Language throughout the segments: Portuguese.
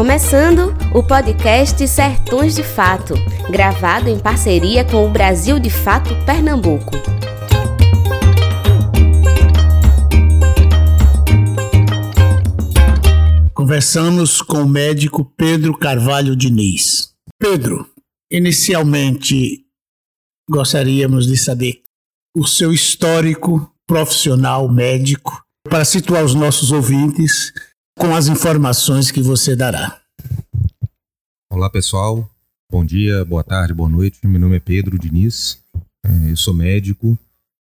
começando o podcast Sertões de Fato, gravado em parceria com o Brasil de Fato Pernambuco. Conversamos com o médico Pedro Carvalho Diniz. Pedro, inicialmente gostaríamos de saber o seu histórico profissional médico para situar os nossos ouvintes com as informações que você dará. Olá pessoal, bom dia, boa tarde, boa noite. Meu nome é Pedro Diniz, é, eu sou médico,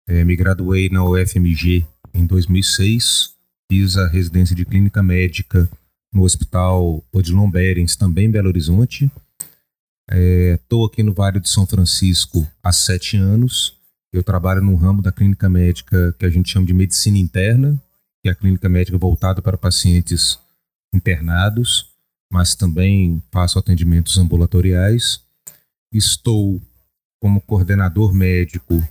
é, me graduei na UFMG em 2006, fiz a residência de clínica médica no Hospital Odilon Berens, também em Belo Horizonte. Estou é, aqui no Vale de São Francisco há sete anos. Eu trabalho no ramo da clínica médica que a gente chama de medicina interna, que é a clínica médica voltada para pacientes internados, mas também faço atendimentos ambulatoriais. Estou como coordenador médico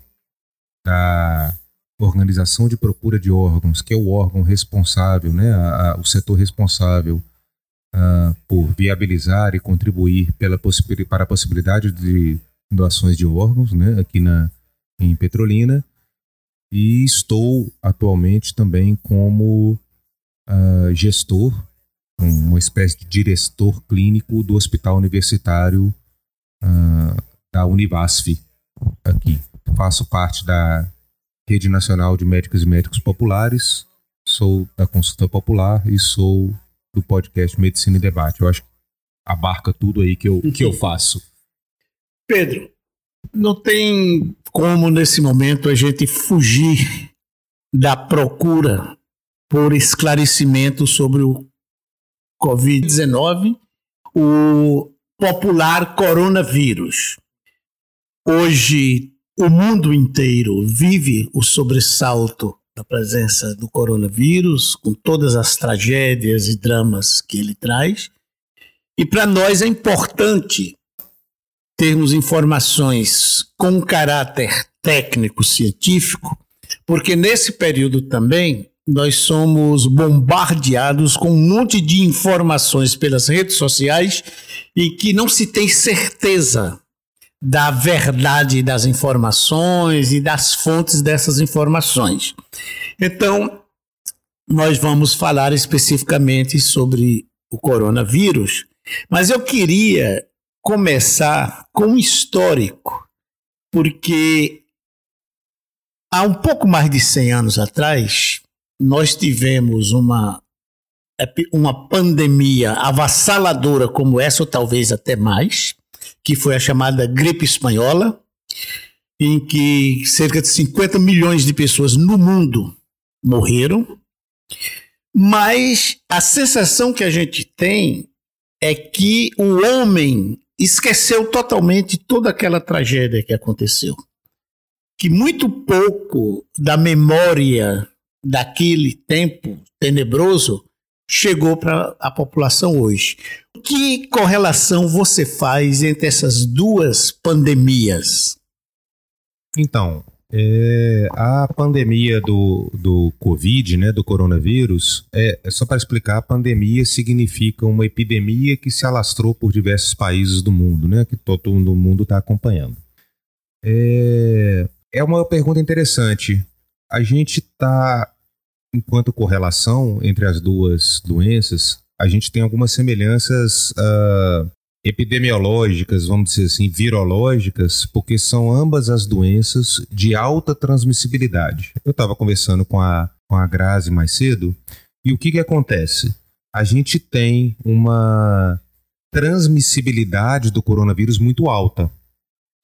da Organização de Procura de Órgãos, que é o órgão responsável, né, a, a, o setor responsável uh, por viabilizar e contribuir pela para a possibilidade de doações de órgãos né, aqui na, em Petrolina e estou atualmente também como uh, gestor, uma espécie de diretor clínico do Hospital Universitário uh, da Univasf aqui. Faço parte da Rede Nacional de Médicos e Médicos Populares, sou da Consulta Popular e sou do podcast Medicina e Debate. Eu acho que abarca tudo aí que eu, que eu faço. Pedro, não tem como nesse momento a gente fugir da procura por esclarecimento sobre o Covid-19, o popular coronavírus. Hoje, o mundo inteiro vive o sobressalto da presença do coronavírus, com todas as tragédias e dramas que ele traz. E para nós é importante termos informações com caráter técnico científico, porque nesse período também nós somos bombardeados com um monte de informações pelas redes sociais e que não se tem certeza da verdade das informações e das fontes dessas informações. Então, nós vamos falar especificamente sobre o coronavírus, mas eu queria começar com um histórico, porque há um pouco mais de 100 anos atrás, nós tivemos uma, uma pandemia avassaladora como essa, ou talvez até mais, que foi a chamada gripe espanhola, em que cerca de 50 milhões de pessoas no mundo morreram. Mas a sensação que a gente tem é que o homem esqueceu totalmente toda aquela tragédia que aconteceu. Que muito pouco da memória daquele tempo tenebroso chegou para a população hoje. Que correlação você faz entre essas duas pandemias? Então, é, a pandemia do, do Covid, né, do coronavírus, é, é só para explicar, a pandemia significa uma epidemia que se alastrou por diversos países do mundo, né, que todo mundo está acompanhando. É, é uma pergunta interessante. A gente está, enquanto correlação entre as duas doenças, a gente tem algumas semelhanças uh, epidemiológicas, vamos dizer assim, virológicas, porque são ambas as doenças de alta transmissibilidade. Eu estava conversando com a, com a Grazi mais cedo, e o que, que acontece? A gente tem uma transmissibilidade do coronavírus muito alta,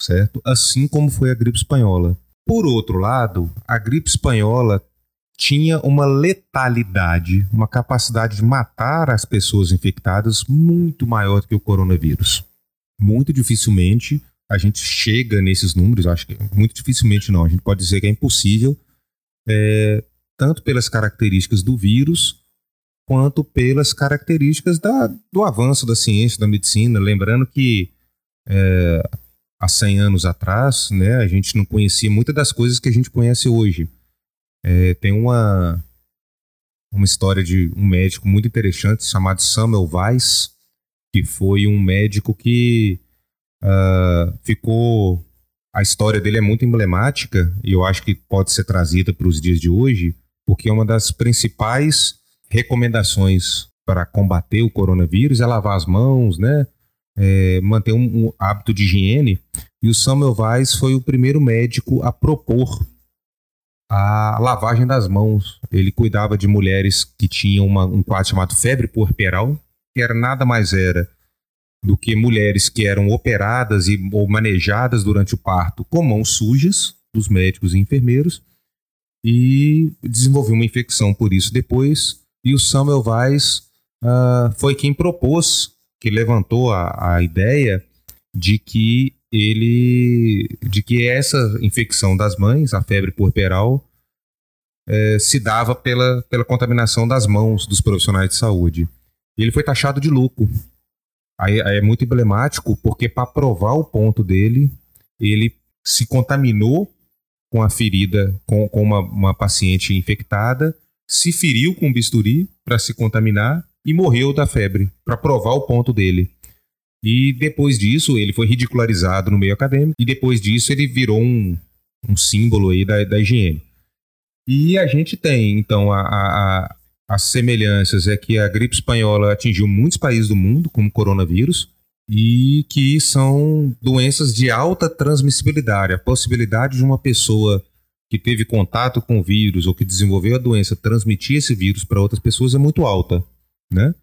certo? Assim como foi a gripe espanhola. Por outro lado, a gripe espanhola tinha uma letalidade, uma capacidade de matar as pessoas infectadas muito maior do que o coronavírus. Muito dificilmente a gente chega nesses números, acho que muito dificilmente não, a gente pode dizer que é impossível, é, tanto pelas características do vírus, quanto pelas características da, do avanço da ciência, da medicina. Lembrando que é, há 100 anos atrás, né, a gente não conhecia muitas das coisas que a gente conhece hoje. É, tem uma, uma história de um médico muito interessante chamado Samuel Weiss, que foi um médico que uh, ficou. A história dele é muito emblemática e eu acho que pode ser trazida para os dias de hoje, porque é uma das principais recomendações para combater o coronavírus é lavar as mãos, né? É, manter um, um, hábito de higiene. E o Samuel Weiss foi o primeiro médico a propor a lavagem das mãos. Ele cuidava de mulheres que tinham uma, um quadro chamado febre puerperal, que era nada mais era do que mulheres que eram operadas e, ou manejadas durante o parto com mãos sujas dos médicos e enfermeiros e desenvolveu uma infecção por isso depois. E o Samuel Weiss uh, foi quem propôs, que levantou a, a ideia de que ele de que essa infecção das mães, a febre puerperal, é, se dava pela, pela contaminação das mãos dos profissionais de saúde. E ele foi taxado de louco. Aí, aí é muito emblemático porque para provar o ponto dele, ele se contaminou com a ferida, com, com uma, uma paciente infectada, se feriu com bisturi para se contaminar e morreu da febre, para provar o ponto dele. E depois disso, ele foi ridicularizado no meio acadêmico, e depois disso ele virou um, um símbolo aí da, da higiene. E a gente tem, então, a, a, as semelhanças é que a gripe espanhola atingiu muitos países do mundo, como coronavírus, e que são doenças de alta transmissibilidade. A possibilidade de uma pessoa que teve contato com o vírus ou que desenvolveu a doença transmitir esse vírus para outras pessoas é muito alta, né?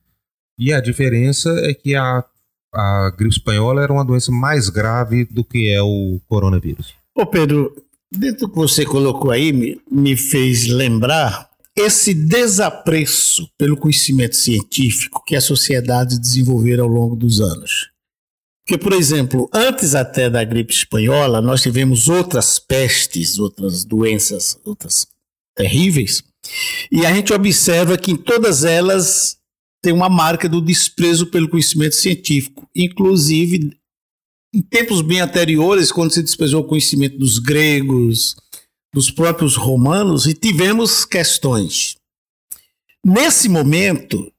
E a diferença é que a a gripe espanhola era uma doença mais grave do que é o coronavírus. Ô Pedro, dentro do que você colocou aí, me, me fez lembrar esse desapreço pelo conhecimento científico que a sociedade desenvolveu ao longo dos anos. Porque, por exemplo, antes até da gripe espanhola, nós tivemos outras pestes, outras doenças, outras terríveis, e a gente observa que em todas elas tem uma marca do desprezo pelo conhecimento científico. Inclusive, em tempos bem anteriores, quando se desprezou o conhecimento dos gregos, dos próprios romanos, e tivemos questões. Nesse momento,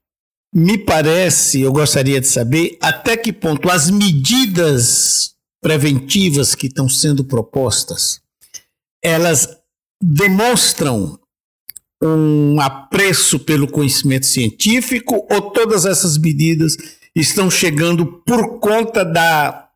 me parece, eu gostaria de saber até que ponto as medidas preventivas que estão sendo propostas, elas demonstram um apreço pelo conhecimento científico ou todas essas medidas estão chegando por conta da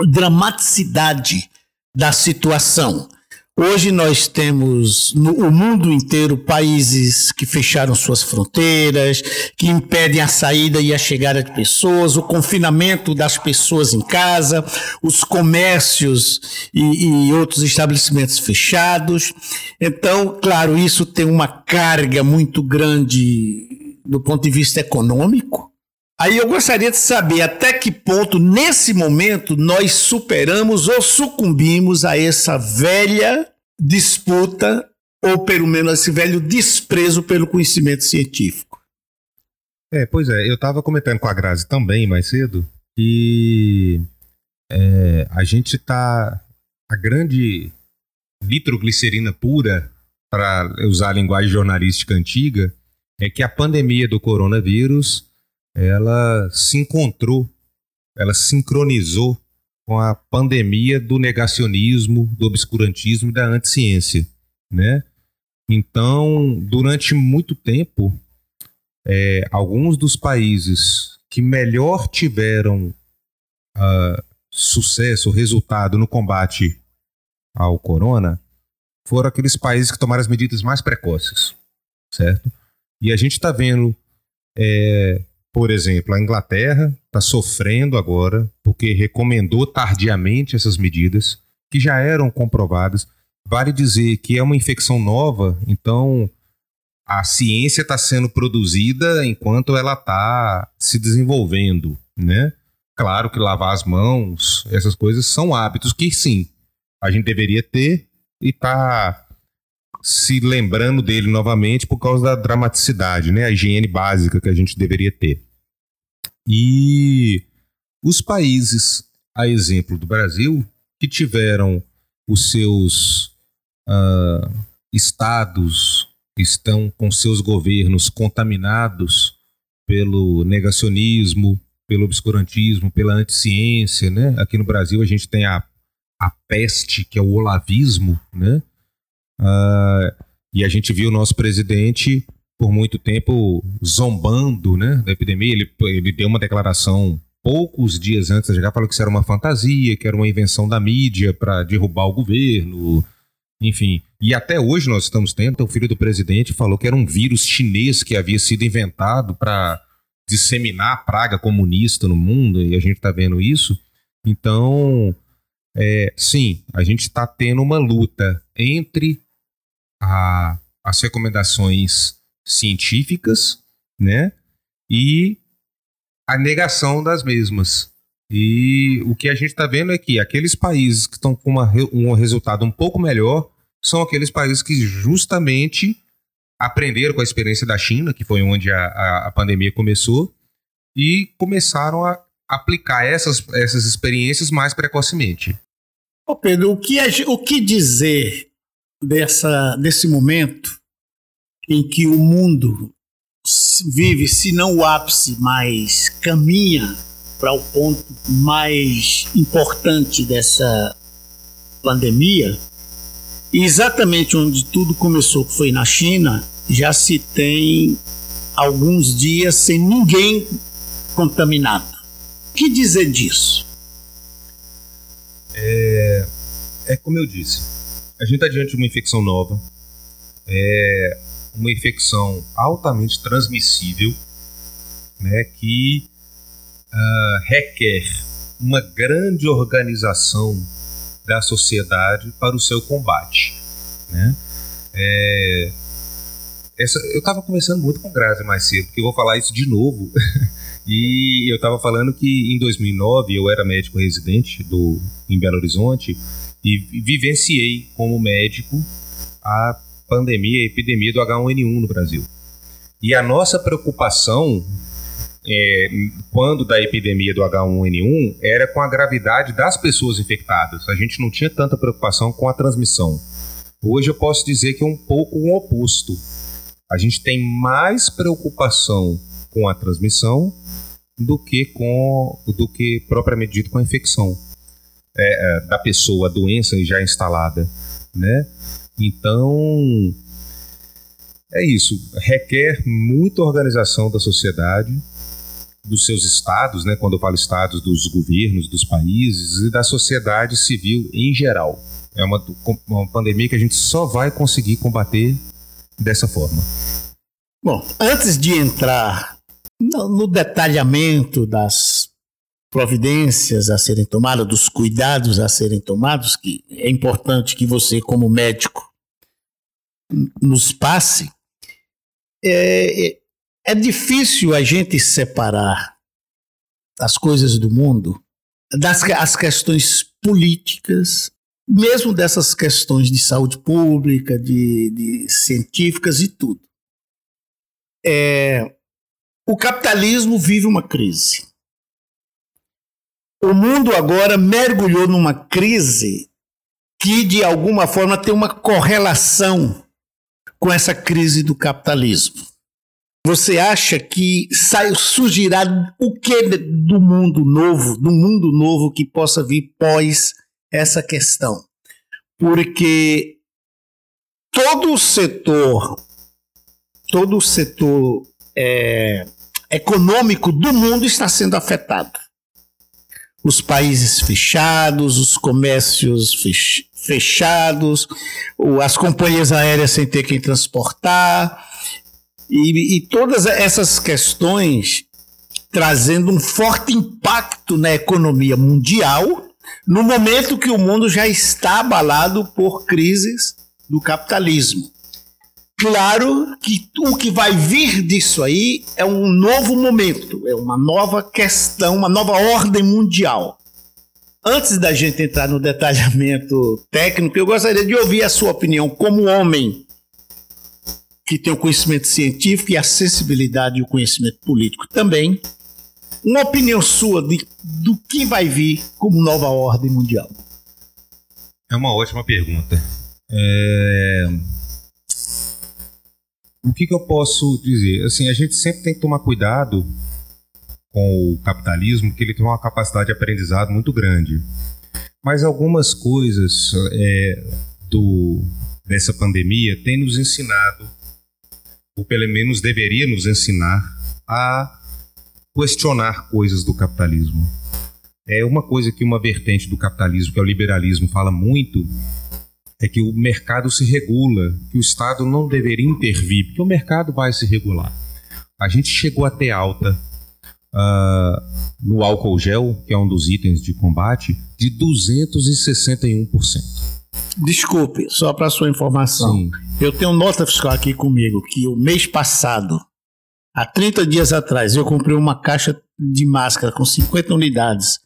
dramaticidade da situação? Hoje nós temos no o mundo inteiro países que fecharam suas fronteiras, que impedem a saída e a chegada de pessoas, o confinamento das pessoas em casa, os comércios e, e outros estabelecimentos fechados. Então, claro, isso tem uma carga muito grande do ponto de vista econômico. Aí eu gostaria de saber até que ponto, nesse momento, nós superamos ou sucumbimos a essa velha disputa, ou pelo menos esse velho desprezo pelo conhecimento científico. É, pois é, eu estava comentando com a Grazi também mais cedo que é, a gente está. A grande nitroglicerina pura, para usar a linguagem jornalística antiga, é que a pandemia do coronavírus ela se encontrou, ela sincronizou com a pandemia do negacionismo, do obscurantismo e da anticiência, né? Então, durante muito tempo, é, alguns dos países que melhor tiveram uh, sucesso, resultado no combate ao corona, foram aqueles países que tomaram as medidas mais precoces, certo? E a gente está vendo é, por exemplo, a Inglaterra está sofrendo agora porque recomendou tardiamente essas medidas que já eram comprovadas. Vale dizer que é uma infecção nova, então a ciência está sendo produzida enquanto ela está se desenvolvendo, né? Claro que lavar as mãos, essas coisas são hábitos que sim, a gente deveria ter e tá se lembrando dele novamente por causa da dramaticidade, né? A higiene básica que a gente deveria ter. E os países, a exemplo do Brasil, que tiveram os seus uh, estados, estão com seus governos contaminados pelo negacionismo, pelo obscurantismo, pela anticiência, né? Aqui no Brasil a gente tem a, a peste, que é o olavismo, né? Uh, e a gente viu o nosso presidente por muito tempo zombando né, da epidemia. Ele, ele deu uma declaração poucos dias antes de chegar, falou que isso era uma fantasia, que era uma invenção da mídia para derrubar o governo, enfim. E até hoje nós estamos tendo, o filho do presidente falou que era um vírus chinês que havia sido inventado para disseminar a praga comunista no mundo, e a gente está vendo isso. Então, é, sim, a gente está tendo uma luta entre a, as recomendações científicas, né? E a negação das mesmas. E o que a gente está vendo é que aqueles países que estão com uma, um resultado um pouco melhor são aqueles países que justamente aprenderam com a experiência da China, que foi onde a, a, a pandemia começou, e começaram a aplicar essas, essas experiências mais precocemente. Ô Pedro, o que, o que dizer dessa, desse momento em que o mundo vive, se não o ápice, mas caminha para o ponto mais importante dessa pandemia, e exatamente onde tudo começou, que foi na China, já se tem alguns dias sem ninguém contaminado. O que dizer disso? É, é como eu disse, a gente está diante de uma infecção nova, é uma infecção altamente transmissível, né, que uh, requer uma grande organização da sociedade para o seu combate. Né? É, essa, eu estava conversando muito com Grazi mais cedo, porque eu vou falar isso de novo. e eu estava falando que em 2009 eu era médico residente do, em Belo Horizonte e vivenciei como médico a pandemia, a epidemia do H1N1 no Brasil. E a nossa preocupação é, quando da epidemia do H1N1 era com a gravidade das pessoas infectadas. A gente não tinha tanta preocupação com a transmissão. Hoje eu posso dizer que é um pouco o oposto. A gente tem mais preocupação com a transmissão do que com do que propriamente dito com a infecção é, é, da pessoa, a doença já instalada, né? Então é isso, requer muita organização da sociedade, dos seus estados, né? Quando eu falo estados, dos governos, dos países e da sociedade civil em geral. É uma, uma pandemia que a gente só vai conseguir combater dessa forma. Bom, antes de entrar no, no detalhamento das providências a serem tomadas, dos cuidados a serem tomados, que é importante que você, como médico, nos passe, é, é é difícil a gente separar as coisas do mundo das as questões políticas, mesmo dessas questões de saúde pública, de, de científicas e tudo. É, o capitalismo vive uma crise. O mundo agora mergulhou numa crise que, de alguma forma, tem uma correlação com essa crise do capitalismo. Você acha que sai, surgirá o que do mundo novo, do mundo novo que possa vir pós essa questão? Porque todo o setor, todo o setor é, econômico do mundo está sendo afetado. Os países fechados, os comércios fechados, as companhias aéreas sem ter quem transportar, e, e todas essas questões trazendo um forte impacto na economia mundial, no momento que o mundo já está abalado por crises do capitalismo. Claro que o que vai vir disso aí é um novo momento, é uma nova questão, uma nova ordem mundial. Antes da gente entrar no detalhamento técnico, eu gostaria de ouvir a sua opinião como homem que tem o conhecimento científico e a sensibilidade e o conhecimento político também. Uma opinião sua de, do que vai vir como nova ordem mundial? É uma ótima pergunta. É... O que, que eu posso dizer? Assim, a gente sempre tem que tomar cuidado com o capitalismo que ele tem uma capacidade de aprendizado muito grande. Mas algumas coisas é, do, dessa pandemia têm nos ensinado, ou pelo menos deveria nos ensinar, a questionar coisas do capitalismo. É uma coisa que uma vertente do capitalismo, que é o liberalismo, fala muito, é que o mercado se regula, que o Estado não deveria intervir, porque o mercado vai se regular. A gente chegou a ter alta uh, no álcool gel, que é um dos itens de combate, de 261%. Desculpe, só para sua informação. Sim. Eu tenho nota fiscal aqui comigo que o mês passado, há 30 dias atrás, eu comprei uma caixa de máscara com 50 unidades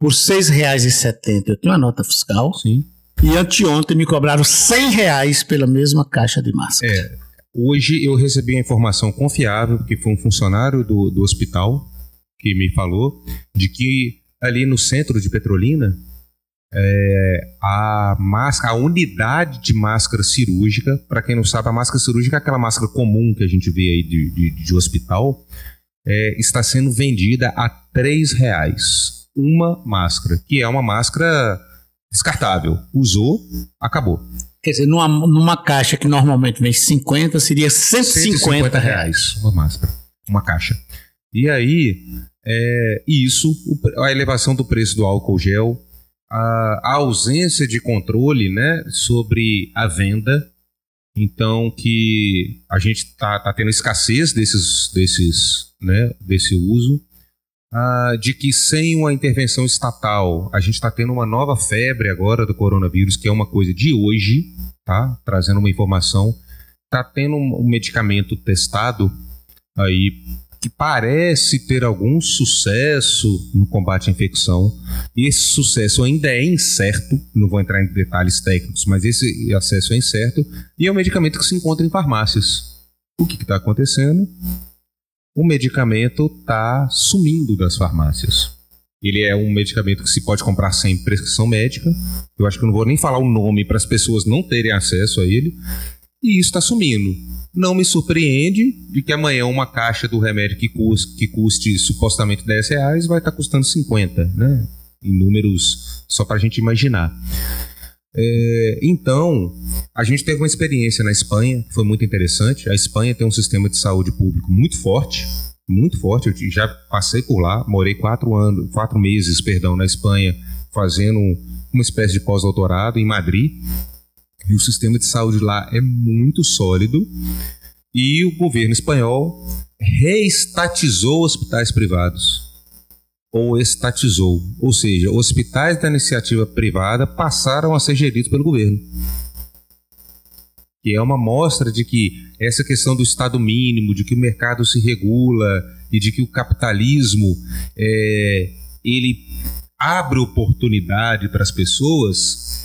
por R$ 6,70. Eu tenho uma nota fiscal. Sim. E anteontem me cobraram 100 reais pela mesma caixa de máscara. É, hoje eu recebi a informação confiável, que foi um funcionário do, do hospital, que me falou de que ali no centro de Petrolina é, a máscara, a unidade de máscara cirúrgica, para quem não sabe, a máscara cirúrgica é aquela máscara comum que a gente vê aí de, de, de hospital, é, está sendo vendida a três reais uma máscara, que é uma máscara descartável. Usou, acabou. Quer dizer, numa, numa caixa que normalmente vem 50, seria 150, 150 reais uma máscara, uma caixa. E aí, é, isso, a elevação do preço do álcool gel, a, a ausência de controle né, sobre a venda, então que a gente está tá tendo escassez desses, desses, né, desse uso, de que sem uma intervenção estatal a gente está tendo uma nova febre agora do coronavírus, que é uma coisa de hoje, tá? Trazendo uma informação, está tendo um medicamento testado aí que parece ter algum sucesso no combate à infecção. E esse sucesso ainda é incerto, não vou entrar em detalhes técnicos, mas esse acesso é incerto, e é um medicamento que se encontra em farmácias. O que está acontecendo? O medicamento está sumindo das farmácias. Ele é um medicamento que se pode comprar sem prescrição médica. Eu acho que eu não vou nem falar o nome para as pessoas não terem acesso a ele. E isso está sumindo. Não me surpreende de que amanhã uma caixa do remédio que custe, que custe supostamente 10 reais vai estar tá custando 50, né? Em números só para a gente imaginar. É, então, a gente teve uma experiência na Espanha que foi muito interessante. A Espanha tem um sistema de saúde público muito forte, muito forte. Eu já passei por lá, morei quatro anos, quatro meses, perdão, na Espanha, fazendo uma espécie de pós-doutorado em Madrid. E o sistema de saúde lá é muito sólido. E o governo espanhol reestatizou hospitais privados. Ou estatizou. Ou seja, hospitais da iniciativa privada passaram a ser geridos pelo governo. Que é uma mostra de que essa questão do Estado mínimo, de que o mercado se regula e de que o capitalismo é, ele abre oportunidade para as pessoas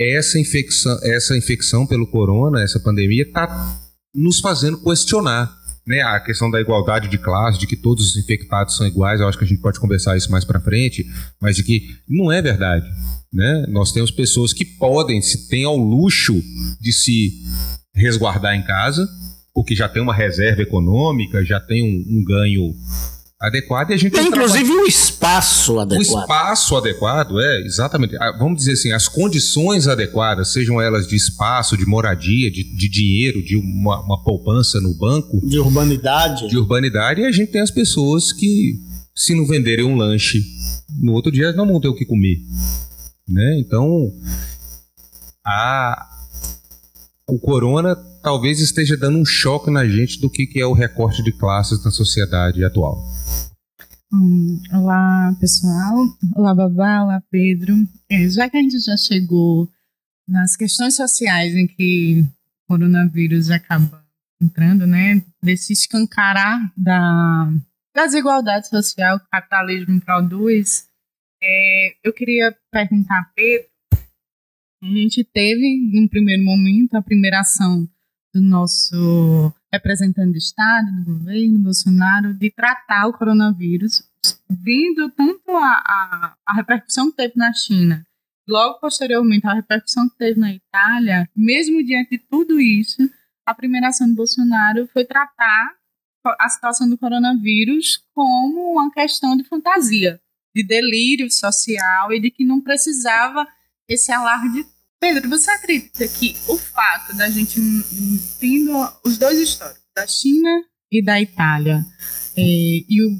essa infecção, essa infecção pelo corona, essa pandemia, está nos fazendo questionar né, a questão da igualdade de classe, de que todos os infectados são iguais. Eu acho que a gente pode conversar isso mais para frente, mas de que não é verdade. Né? Nós temos pessoas que podem, se têm ao luxo de se resguardar em casa, porque já tem uma reserva econômica, já tem um, um ganho adequado e a gente tem inclusive o um espaço adequado. O espaço adequado, é, exatamente. Ah, vamos dizer assim, as condições adequadas, sejam elas de espaço, de moradia, de, de dinheiro, de uma, uma, poupança no banco. De urbanidade. De urbanidade, e a gente tem as pessoas que, se não venderem um lanche no outro dia, não vão ter o que comer. Né? Então, a, o corona talvez esteja dando um choque na gente do que, que é o recorte de classes na sociedade atual. Hum, olá, pessoal. Olá, Babá. Olá, Pedro. É, já que a gente já chegou nas questões sociais em que o coronavírus acaba entrando, né? Desse escancarar da, da desigualdade social que o capitalismo produz, é, eu queria perguntar a Pedro. A gente teve, num primeiro momento, a primeira ação do nosso representante do Estado, do governo, Bolsonaro, de tratar o coronavírus, vindo tanto a, a, a repercussão que teve na China, logo posteriormente a repercussão que teve na Itália, mesmo diante de tudo isso, a primeira ação do Bolsonaro foi tratar a situação do coronavírus como uma questão de fantasia, de delírio social e de que não precisava esse alarde. Pedro, você acredita que o fato da gente tendo os dois históricos, da China e da Itália, é, e, o,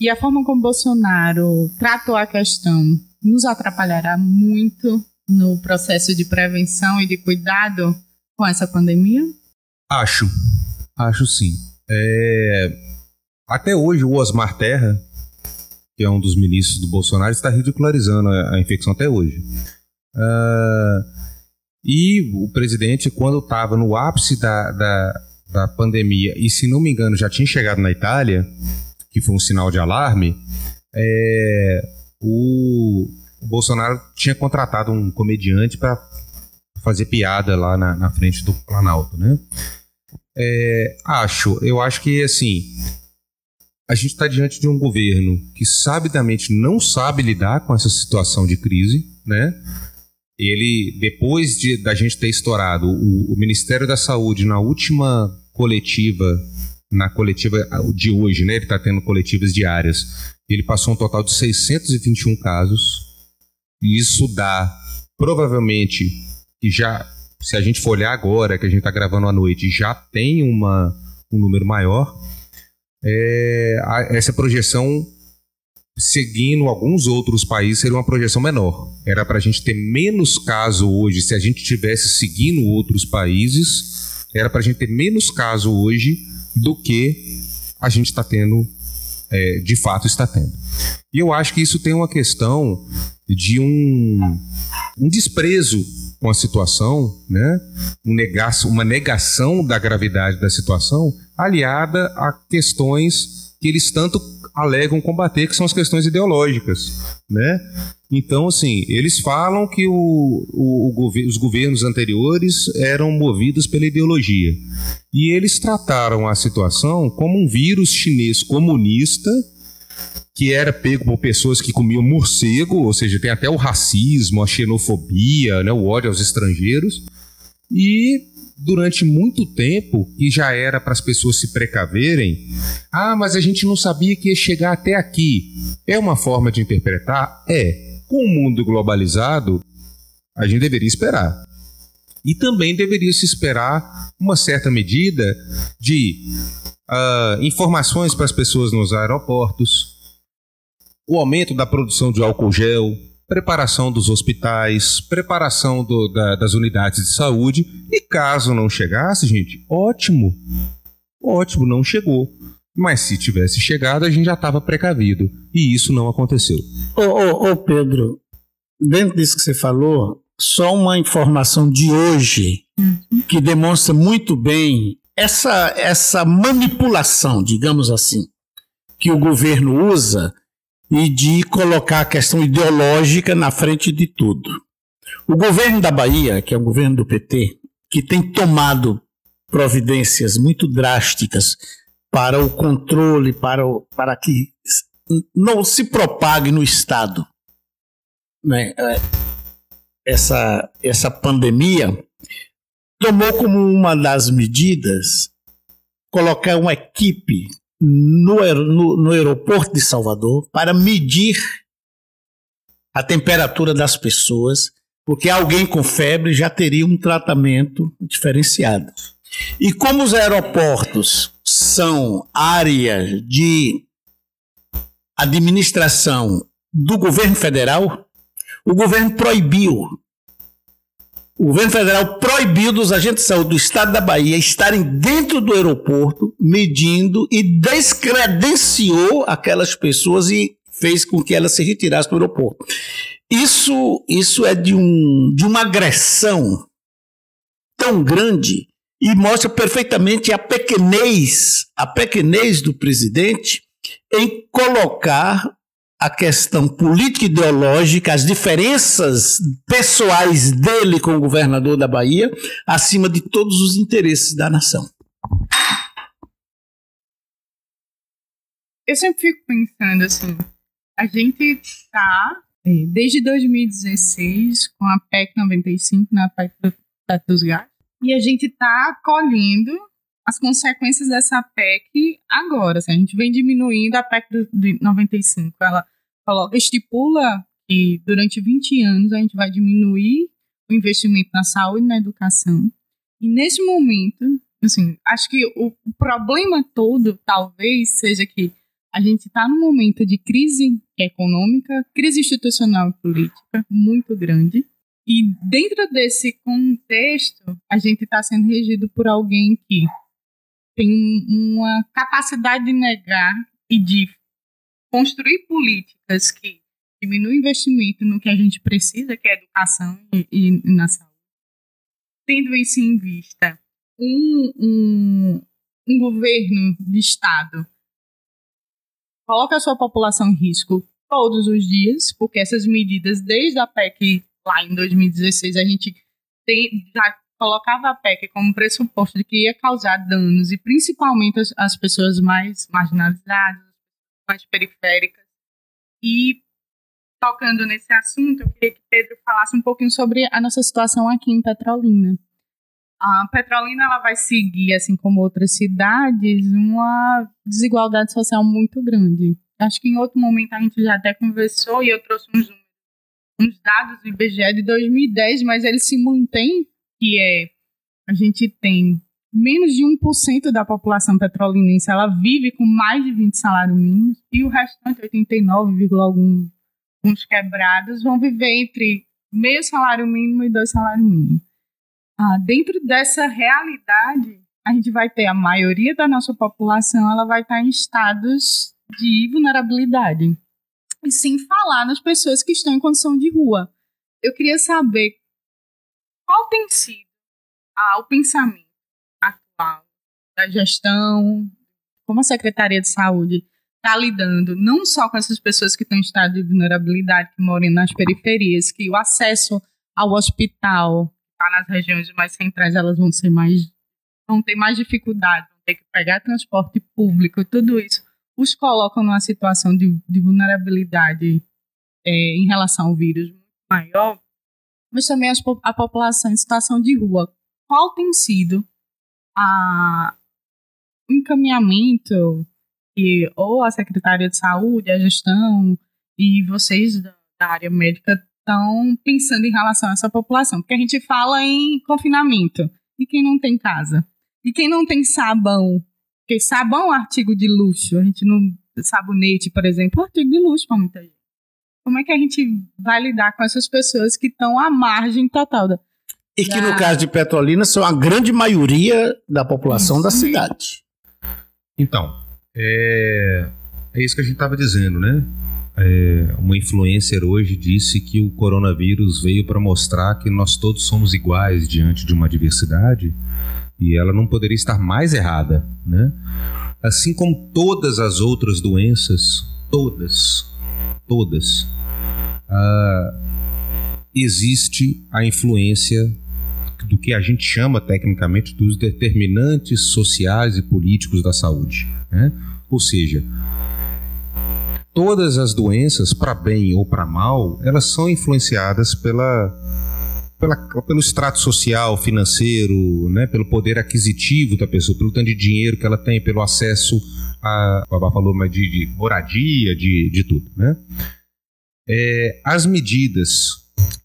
e a forma como Bolsonaro tratou a questão nos atrapalhará muito no processo de prevenção e de cuidado com essa pandemia? Acho, acho sim. É... Até hoje, o Osmar Terra, que é um dos ministros do Bolsonaro, está ridicularizando a, a infecção até hoje. Uh... E o presidente, quando estava no ápice da, da, da pandemia, e se não me engano já tinha chegado na Itália, que foi um sinal de alarme, é, o, o Bolsonaro tinha contratado um comediante para fazer piada lá na, na, frente do Planalto, né? É, acho, eu acho que assim a gente está diante de um governo que sabidamente não sabe lidar com essa situação de crise, né? Ele, depois de, da gente ter estourado o, o Ministério da Saúde na última coletiva, na coletiva de hoje, né? Ele está tendo coletivas diárias. Ele passou um total de 621 casos. E isso dá, provavelmente, que já, se a gente for olhar agora, que a gente está gravando à noite, já tem uma, um número maior. É, a, essa projeção, seguindo alguns outros países, seria uma projeção menor. Era para a gente ter menos caso hoje, se a gente tivesse seguindo outros países, era para a gente ter menos caso hoje do que a gente está tendo, é, de fato está tendo. E eu acho que isso tem uma questão de um, um desprezo com a situação, né? Um negação, uma negação da gravidade da situação, aliada a questões que eles tanto alegam combater, que são as questões ideológicas, né? Então, assim, eles falam que o, o, o, os governos anteriores eram movidos pela ideologia. E eles trataram a situação como um vírus chinês comunista que era pego por pessoas que comiam morcego, ou seja, tem até o racismo, a xenofobia, né, o ódio aos estrangeiros. E durante muito tempo, que já era para as pessoas se precaverem, ah, mas a gente não sabia que ia chegar até aqui. É uma forma de interpretar? É. Com o mundo globalizado, a gente deveria esperar. E também deveria se esperar uma certa medida de uh, informações para as pessoas nos aeroportos, o aumento da produção de álcool gel, preparação dos hospitais, preparação do, da, das unidades de saúde. E caso não chegasse, gente, ótimo. Ótimo, não chegou. Mas se tivesse chegado, a gente já estava precavido. E isso não aconteceu. Ô, ô, ô, Pedro, dentro disso que você falou, só uma informação de hoje que demonstra muito bem essa, essa manipulação, digamos assim, que o governo usa e de colocar a questão ideológica na frente de tudo. O governo da Bahia, que é um governo do PT, que tem tomado providências muito drásticas para o controle, para, o, para que não se propague no Estado né, é, essa, essa pandemia, tomou como uma das medidas colocar uma equipe no, no, no aeroporto de Salvador para medir a temperatura das pessoas, porque alguém com febre já teria um tratamento diferenciado. E como os aeroportos são áreas de administração do governo federal, o governo proibiu o governo federal proibiu dos agentes de saúde do estado da Bahia estarem dentro do aeroporto, medindo e descredenciou aquelas pessoas e fez com que elas se retirassem do aeroporto. Isso, isso é de, um, de uma agressão tão grande e mostra perfeitamente a pequenez, a pequenez do presidente em colocar a questão política ideológica, as diferenças pessoais dele com o governador da Bahia, acima de todos os interesses da nação. Eu sempre fico pensando assim, a gente está é, desde 2016 com a PEC 95, na PEC dos gatos, e a gente está colhendo as consequências dessa PEC agora. Assim, a gente vem diminuindo a PEC de 95. Ela coloca, estipula que durante 20 anos a gente vai diminuir o investimento na saúde e na educação. E nesse momento, assim, acho que o, o problema todo talvez seja que a gente está num momento de crise econômica, crise institucional e política muito grande. E dentro desse contexto, a gente está sendo regido por alguém que tem uma capacidade de negar e de construir políticas que diminuem o investimento no que a gente precisa, que é educação e, e na saúde. Tendo isso em vista, um, um, um governo de Estado coloca a sua população em risco todos os dias, porque essas medidas, desde a PEC lá em 2016, a gente tem, já colocava a PEC como pressuposto de que ia causar danos, e principalmente as, as pessoas mais marginalizadas, mais periféricas. E tocando nesse assunto, eu queria que Pedro falasse um pouquinho sobre a nossa situação aqui em Petrolina. A Petrolina ela vai seguir, assim como outras cidades, uma desigualdade social muito grande. Acho que em outro momento a gente já até conversou e eu trouxe uns, uns dados do IBGE de 2010, mas eles se mantêm, que é a gente tem menos de 1% da população petrolinense, ela vive com mais de 20 salários mínimos, e o restante, 89, alguns quebrados, vão viver entre meio salário mínimo e dois salários mínimos. Ah, dentro dessa realidade, a gente vai ter a maioria da nossa população, ela vai estar em estados de vulnerabilidade. E sem falar nas pessoas que estão em condição de rua. Eu queria saber qual tem sido ah, o pensamento atual da gestão, como a Secretaria de Saúde está lidando não só com essas pessoas que estão em estado de vulnerabilidade, que moram nas periferias, que o acesso ao hospital está nas regiões mais centrais, elas vão ser mais vão ter mais dificuldade, vão ter que pegar transporte público e tudo isso os colocam numa situação de, de vulnerabilidade é, em relação ao vírus muito maior, mas também as, a população em situação de rua. Qual tem sido a encaminhamento que ou a Secretaria de Saúde, a gestão e vocês da, área médica estão pensando em relação a essa população? Porque a gente fala em confinamento. E quem não tem casa? E quem não tem sabão? Porque sabão é um artigo de luxo. A gente não. Sabonete, por exemplo, é um artigo de luxo para muita gente. Como é que a gente vai lidar com essas pessoas que estão à margem total da. E que, da... no caso de Petrolina, são a grande maioria da população isso. da cidade. Então, é, é isso que a gente estava dizendo, né? É, uma influencer hoje disse que o coronavírus veio para mostrar que nós todos somos iguais diante de uma diversidade e ela não poderia estar mais errada, né? Assim como todas as outras doenças, todas, todas, uh, existe a influência do que a gente chama tecnicamente dos determinantes sociais e políticos da saúde, né? Ou seja, todas as doenças, para bem ou para mal, elas são influenciadas pela pela, pelo extrato social, financeiro, né, pelo poder aquisitivo da pessoa, pelo tanto de dinheiro que ela tem, pelo acesso a, a Babá falou, mas de, de moradia, de, de tudo, né? É, as medidas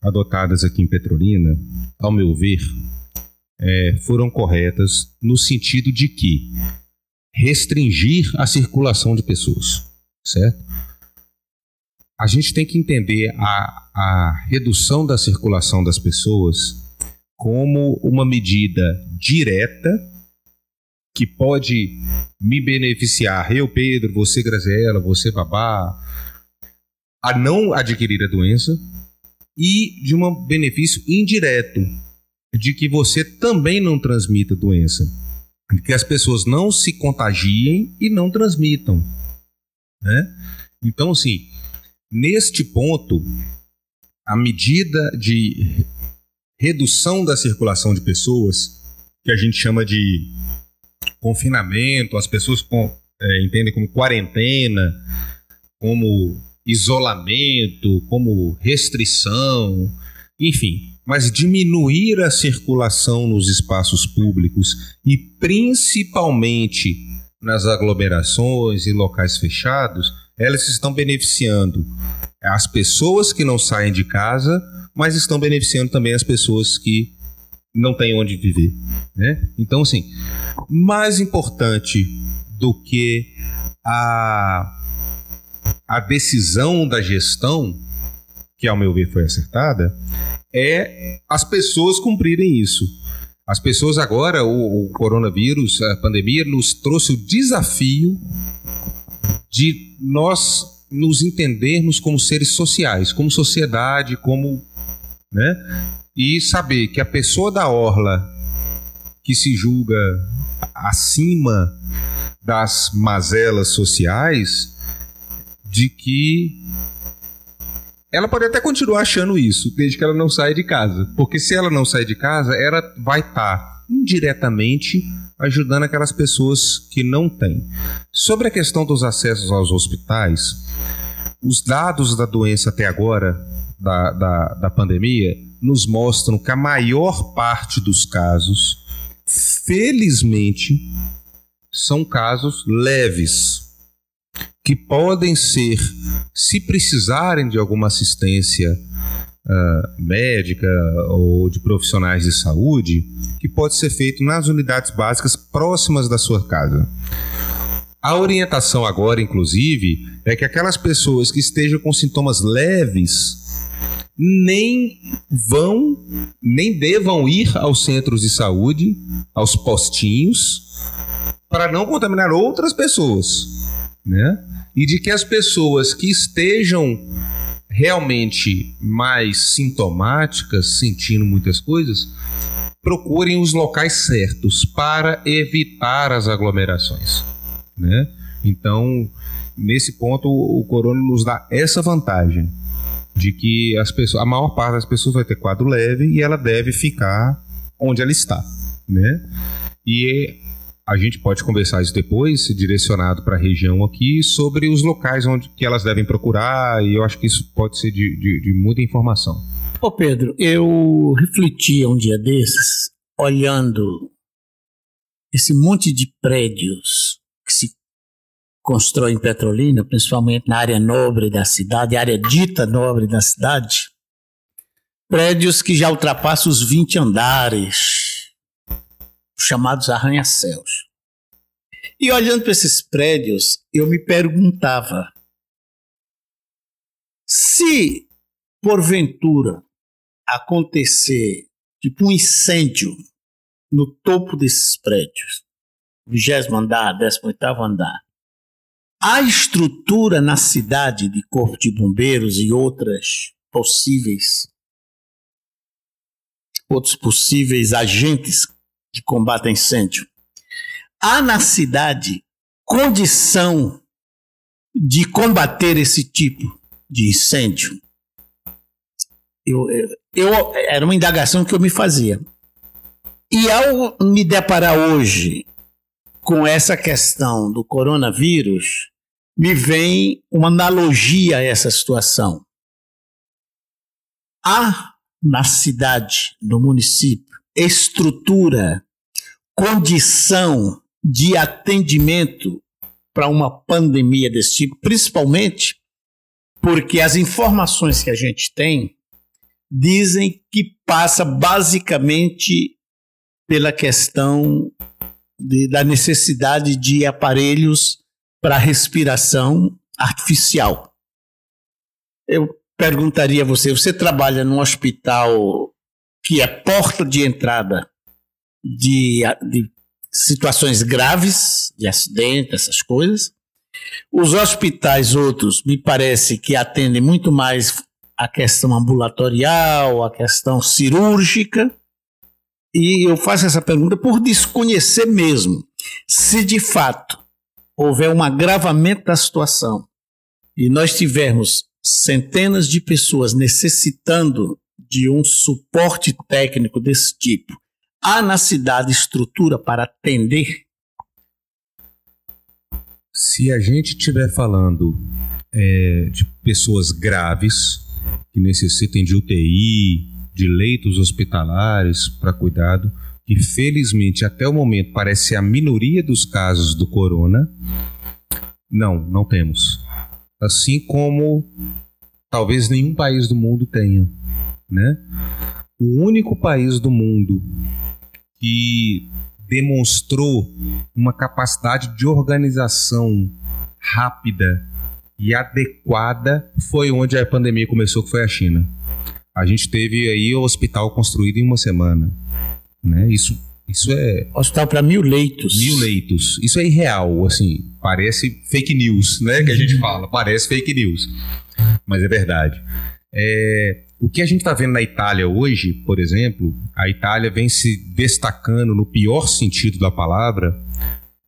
adotadas aqui em Petrolina, ao meu ver, é, foram corretas no sentido de que restringir a circulação de pessoas, certo? A gente tem que entender a, a redução da circulação das pessoas como uma medida direta que pode me beneficiar, eu, Pedro, você, Graziela, você, Babá, a não adquirir a doença, e de um benefício indireto, de que você também não transmita a doença, de que as pessoas não se contagiem e não transmitam. Né? Então, assim, neste ponto, a medida de redução da circulação de pessoas, que a gente chama de confinamento, as pessoas com, é, entendem como quarentena, como isolamento, como restrição, enfim. mas diminuir a circulação nos espaços públicos e principalmente nas aglomerações e locais fechados, elas estão beneficiando as pessoas que não saem de casa, mas estão beneficiando também as pessoas que não têm onde viver. Né? Então, assim, mais importante do que a, a decisão da gestão, que ao meu ver foi acertada, é as pessoas cumprirem isso. As pessoas agora, o, o coronavírus, a pandemia, nos trouxe o desafio de nós nos entendermos como seres sociais, como sociedade, como. Né? E saber que a pessoa da orla que se julga acima das mazelas sociais, de que ela pode até continuar achando isso, desde que ela não saia de casa. Porque se ela não sair de casa, ela vai estar tá indiretamente ajudando aquelas pessoas que não têm. Sobre a questão dos acessos aos hospitais, os dados da doença até agora, da, da, da pandemia, nos mostram que a maior parte dos casos, felizmente, são casos leves que podem ser, se precisarem de alguma assistência uh, médica ou de profissionais de saúde, que pode ser feito nas unidades básicas próximas da sua casa. A orientação agora, inclusive, é que aquelas pessoas que estejam com sintomas leves nem vão, nem devam ir aos centros de saúde, aos postinhos, para não contaminar outras pessoas, né? E de que as pessoas que estejam realmente mais sintomáticas, sentindo muitas coisas, procurem os locais certos para evitar as aglomerações, né? Então, nesse ponto, o corona nos dá essa vantagem de que as pessoas, a maior parte das pessoas vai ter quadro leve e ela deve ficar onde ela está, né? E a gente pode conversar isso depois, direcionado para a região aqui, sobre os locais onde que elas devem procurar, e eu acho que isso pode ser de, de, de muita informação. Ô Pedro, eu refletia um dia desses, olhando esse monte de prédios que se constrói em Petrolina, principalmente na área nobre da cidade, área dita nobre da cidade, prédios que já ultrapassam os 20 andares, chamados arranha-céus. E olhando para esses prédios, eu me perguntava se porventura acontecer tipo um incêndio no topo desses prédios, 20 andar, 18 andar, a estrutura na cidade de corpo de bombeiros e outras possíveis outros possíveis agentes de combate a incêndio. Há na cidade condição de combater esse tipo de incêndio? Eu, eu, era uma indagação que eu me fazia. E ao me deparar hoje com essa questão do coronavírus, me vem uma analogia a essa situação. Há na cidade, no município, estrutura, condição de atendimento para uma pandemia desse tipo, principalmente porque as informações que a gente tem dizem que passa basicamente pela questão de, da necessidade de aparelhos para respiração artificial. Eu perguntaria a você: você trabalha num hospital que é porta de entrada de, de situações graves, de acidente, essas coisas. Os hospitais outros, me parece que atendem muito mais a questão ambulatorial, a questão cirúrgica. E eu faço essa pergunta por desconhecer mesmo se de fato houver um agravamento da situação e nós tivermos centenas de pessoas necessitando de um suporte técnico desse tipo, há na cidade estrutura para atender? Se a gente estiver falando é, de pessoas graves que necessitem de UTI, de leitos hospitalares para cuidado, que felizmente até o momento parece a minoria dos casos do corona. Não, não temos. Assim como talvez nenhum país do mundo tenha, né? O único país do mundo que demonstrou uma capacidade de organização rápida e adequada foi onde a pandemia começou, que foi a China. A gente teve aí o hospital construído em uma semana. Né? Isso, isso é. Hospital para mil leitos. Mil leitos. Isso é irreal, assim. Parece fake news, né? Que a gente fala. Parece fake news. Mas é verdade. É, o que a gente está vendo na Itália hoje, por exemplo, a Itália vem se destacando no pior sentido da palavra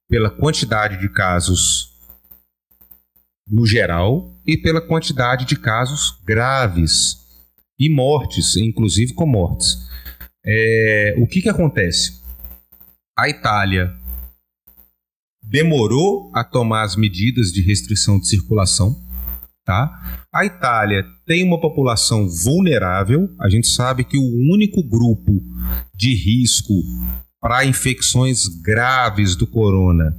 pela quantidade de casos no geral e pela quantidade de casos graves e mortes, inclusive com mortes. É, o que, que acontece? A Itália demorou a tomar as medidas de restrição de circulação. Tá? A Itália tem uma população vulnerável. A gente sabe que o único grupo de risco para infecções graves do corona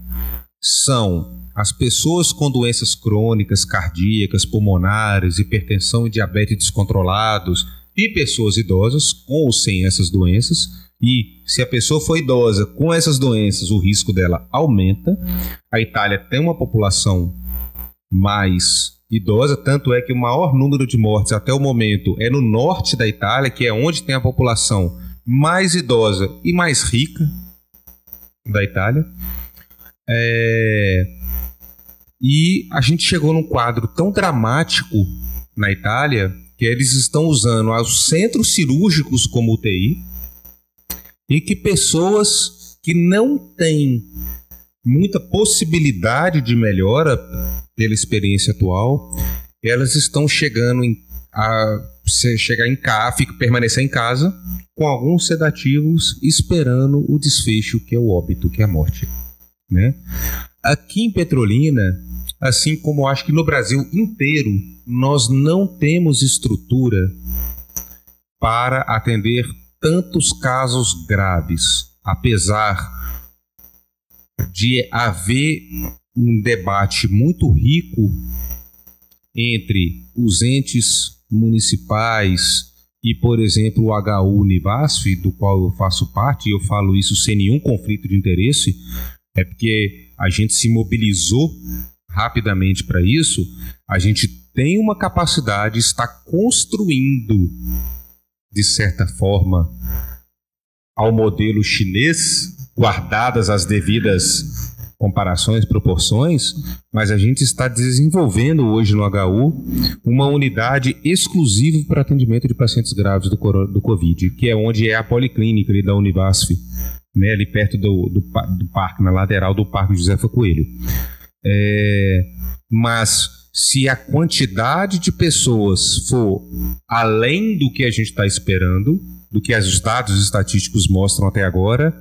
são as pessoas com doenças crônicas, cardíacas, pulmonares, hipertensão e diabetes descontrolados e pessoas idosas com ou sem essas doenças. E se a pessoa for idosa com essas doenças, o risco dela aumenta. A Itália tem uma população mais idosa, tanto é que o maior número de mortes até o momento é no norte da Itália, que é onde tem a população mais idosa e mais rica da Itália. É... E a gente chegou num quadro tão dramático na Itália que eles estão usando os centros cirúrgicos como UTI e que pessoas que não têm muita possibilidade de melhora pela experiência atual, elas estão chegando em, a chegar em casa, permanecer em casa com alguns sedativos esperando o desfecho que é o óbito, que é a morte, né? Aqui em Petrolina, assim como acho que no Brasil inteiro, nós não temos estrutura para atender tantos casos graves, apesar de haver um debate muito rico entre os entes municipais e, por exemplo, o HU Univasf, do qual eu faço parte, e eu falo isso sem nenhum conflito de interesse, é porque a gente se mobilizou rapidamente para isso, a gente tem uma capacidade, está construindo, de certa forma, ao modelo chinês, guardadas as devidas comparações, proporções, mas a gente está desenvolvendo hoje no HU uma unidade exclusiva para atendimento de pacientes graves do, do Covid, que é onde é a policlínica ali da Univasf, né, ali perto do, do, do parque, na lateral do Parque Josefa Coelho. É, mas se a quantidade de pessoas for além do que a gente está esperando, do que os dados estatísticos mostram até agora,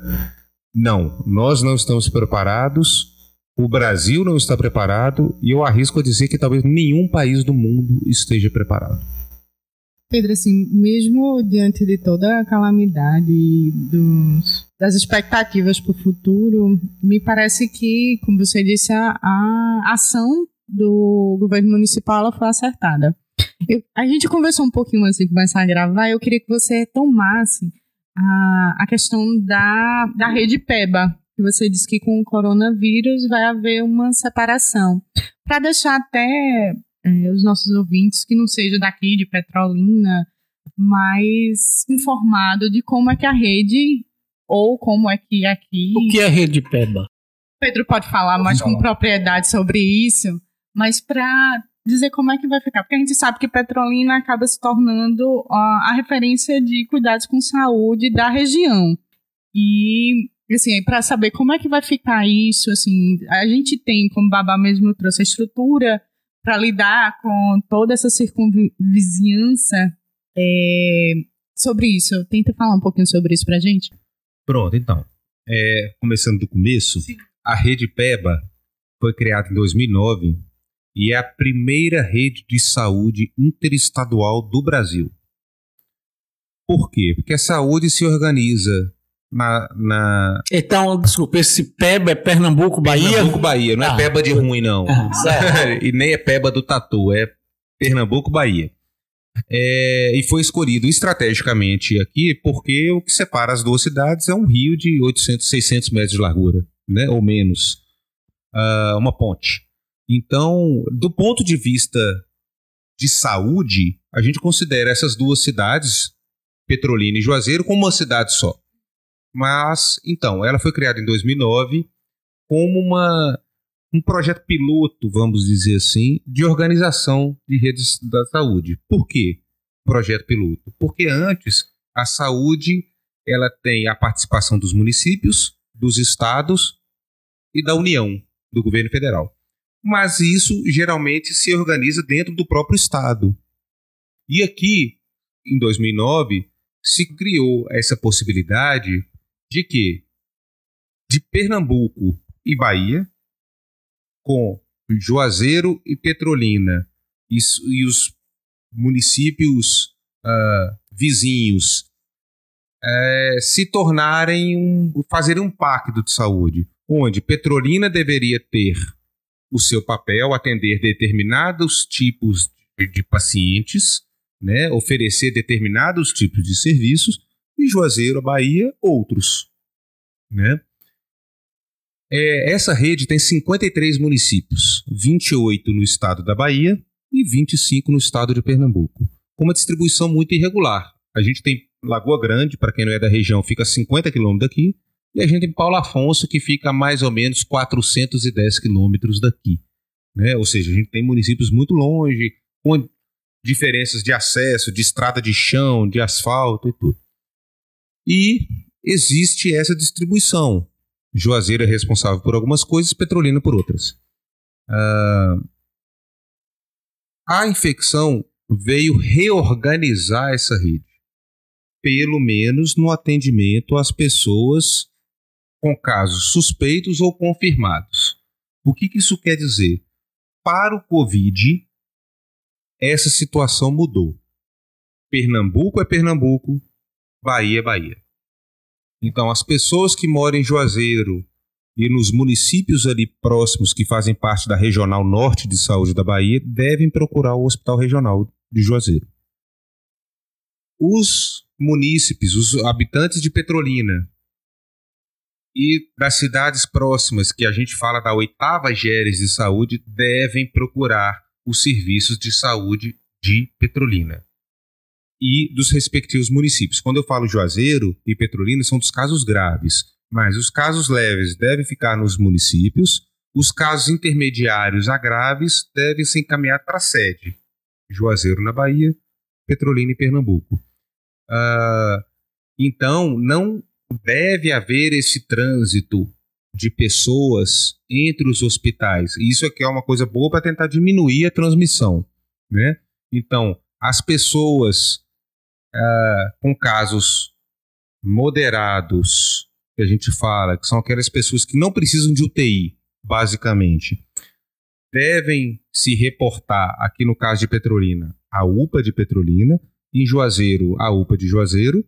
não, nós não estamos preparados, o Brasil não está preparado e eu arrisco a dizer que talvez nenhum país do mundo esteja preparado. Pedro, assim, mesmo diante de toda a calamidade dos, das expectativas para o futuro, me parece que, como você disse, a, a ação do governo municipal foi acertada. Eu, a gente conversou um pouquinho antes de começar a gravar, eu queria que você retomasse a, a questão da, da rede PEBA, que você disse que com o coronavírus vai haver uma separação. Para deixar até é, os nossos ouvintes que não seja daqui de Petrolina mais informado de como é que a rede ou como é que aqui o que é a rede PEBA Pedro pode falar mais com propriedade sobre isso mas para dizer como é que vai ficar, porque a gente sabe que Petrolina acaba se tornando a, a referência de cuidados com saúde da região. E assim, para saber como é que vai ficar isso, assim, a gente tem, como Babá mesmo trouxe, a estrutura para lidar com toda essa circunvizinhança é, sobre isso. Tenta falar um pouquinho sobre isso para a gente. Pronto, então. É, começando do começo, Sim. a Rede PEBA foi criada em 2009 e é a primeira rede de saúde interestadual do Brasil. Por quê? Porque a saúde se organiza na. na... Então, desculpa, esse PEBA é Pernambuco, Bahia? Pernambuco, Bahia. Não é Ah. peba de ruim, não. Ah, e nem é peba do tatu, é Pernambuco, Bahia. É, e foi escolhido estrategicamente aqui porque o que separa as duas cidades é um rio de 800, 600 metros de largura, né, ou menos, Ah, uma ponte. Então, do ponto de vista de saúde, a gente considera essas duas cidades, Petrolina e Juazeiro, como uma cidade só. Mas, então, ela foi criada em 2009 como uma, um projeto piloto, vamos dizer assim, de organização de redes da saúde. Por quê projeto piloto? Porque antes a saúde ela tem a participação dos municípios, dos estados e da União, do governo federal. Mas isso geralmente se organiza dentro do próprio estado. E aqui, em 2009, se criou essa possibilidade de que de Pernambuco e Bahia, com Juazeiro e Petrolina e, e os municípios ah, vizinhos eh, se tornarem um, um pacto de saúde, onde Petrolina deveria ter o seu papel, atender determinados tipos de, de pacientes, né, oferecer determinados tipos de serviços, e Juazeiro, Bahia, outros. Né? É, essa rede tem 53 municípios, 28 no estado da Bahia e 25 no estado de Pernambuco, com uma distribuição muito irregular. A gente tem Lagoa Grande, para quem não é da região, fica a 50 quilômetros daqui, e a gente tem Paulo Afonso, que fica a mais ou menos 410 quilômetros daqui. Né? Ou seja, a gente tem municípios muito longe, com diferenças de acesso, de estrada de chão, de asfalto e tudo. E existe essa distribuição. Juazeiro é responsável por algumas coisas, Petrolina por outras. Ah, a infecção veio reorganizar essa rede, pelo menos no atendimento às pessoas com casos suspeitos ou confirmados. O que, que isso quer dizer? Para o Covid, essa situação mudou. Pernambuco é Pernambuco, Bahia é Bahia. Então, as pessoas que moram em Juazeiro e nos municípios ali próximos que fazem parte da Regional Norte de Saúde da Bahia devem procurar o Hospital Regional de Juazeiro. Os munícipes, os habitantes de Petrolina e das cidades próximas, que a gente fala da oitava GERES de saúde, devem procurar os serviços de saúde de Petrolina e dos respectivos municípios. Quando eu falo Juazeiro e Petrolina, são dos casos graves, mas os casos leves devem ficar nos municípios, os casos intermediários a graves devem ser encaminhados para a sede. Juazeiro na Bahia, Petrolina em Pernambuco. Ah, então, não deve haver esse trânsito de pessoas entre os hospitais. Isso aqui é uma coisa boa para tentar diminuir a transmissão. Né? Então, as pessoas ah, com casos moderados, que a gente fala, que são aquelas pessoas que não precisam de UTI, basicamente, devem se reportar, aqui no caso de Petrolina, a UPA de Petrolina, em Juazeiro, a UPA de Juazeiro,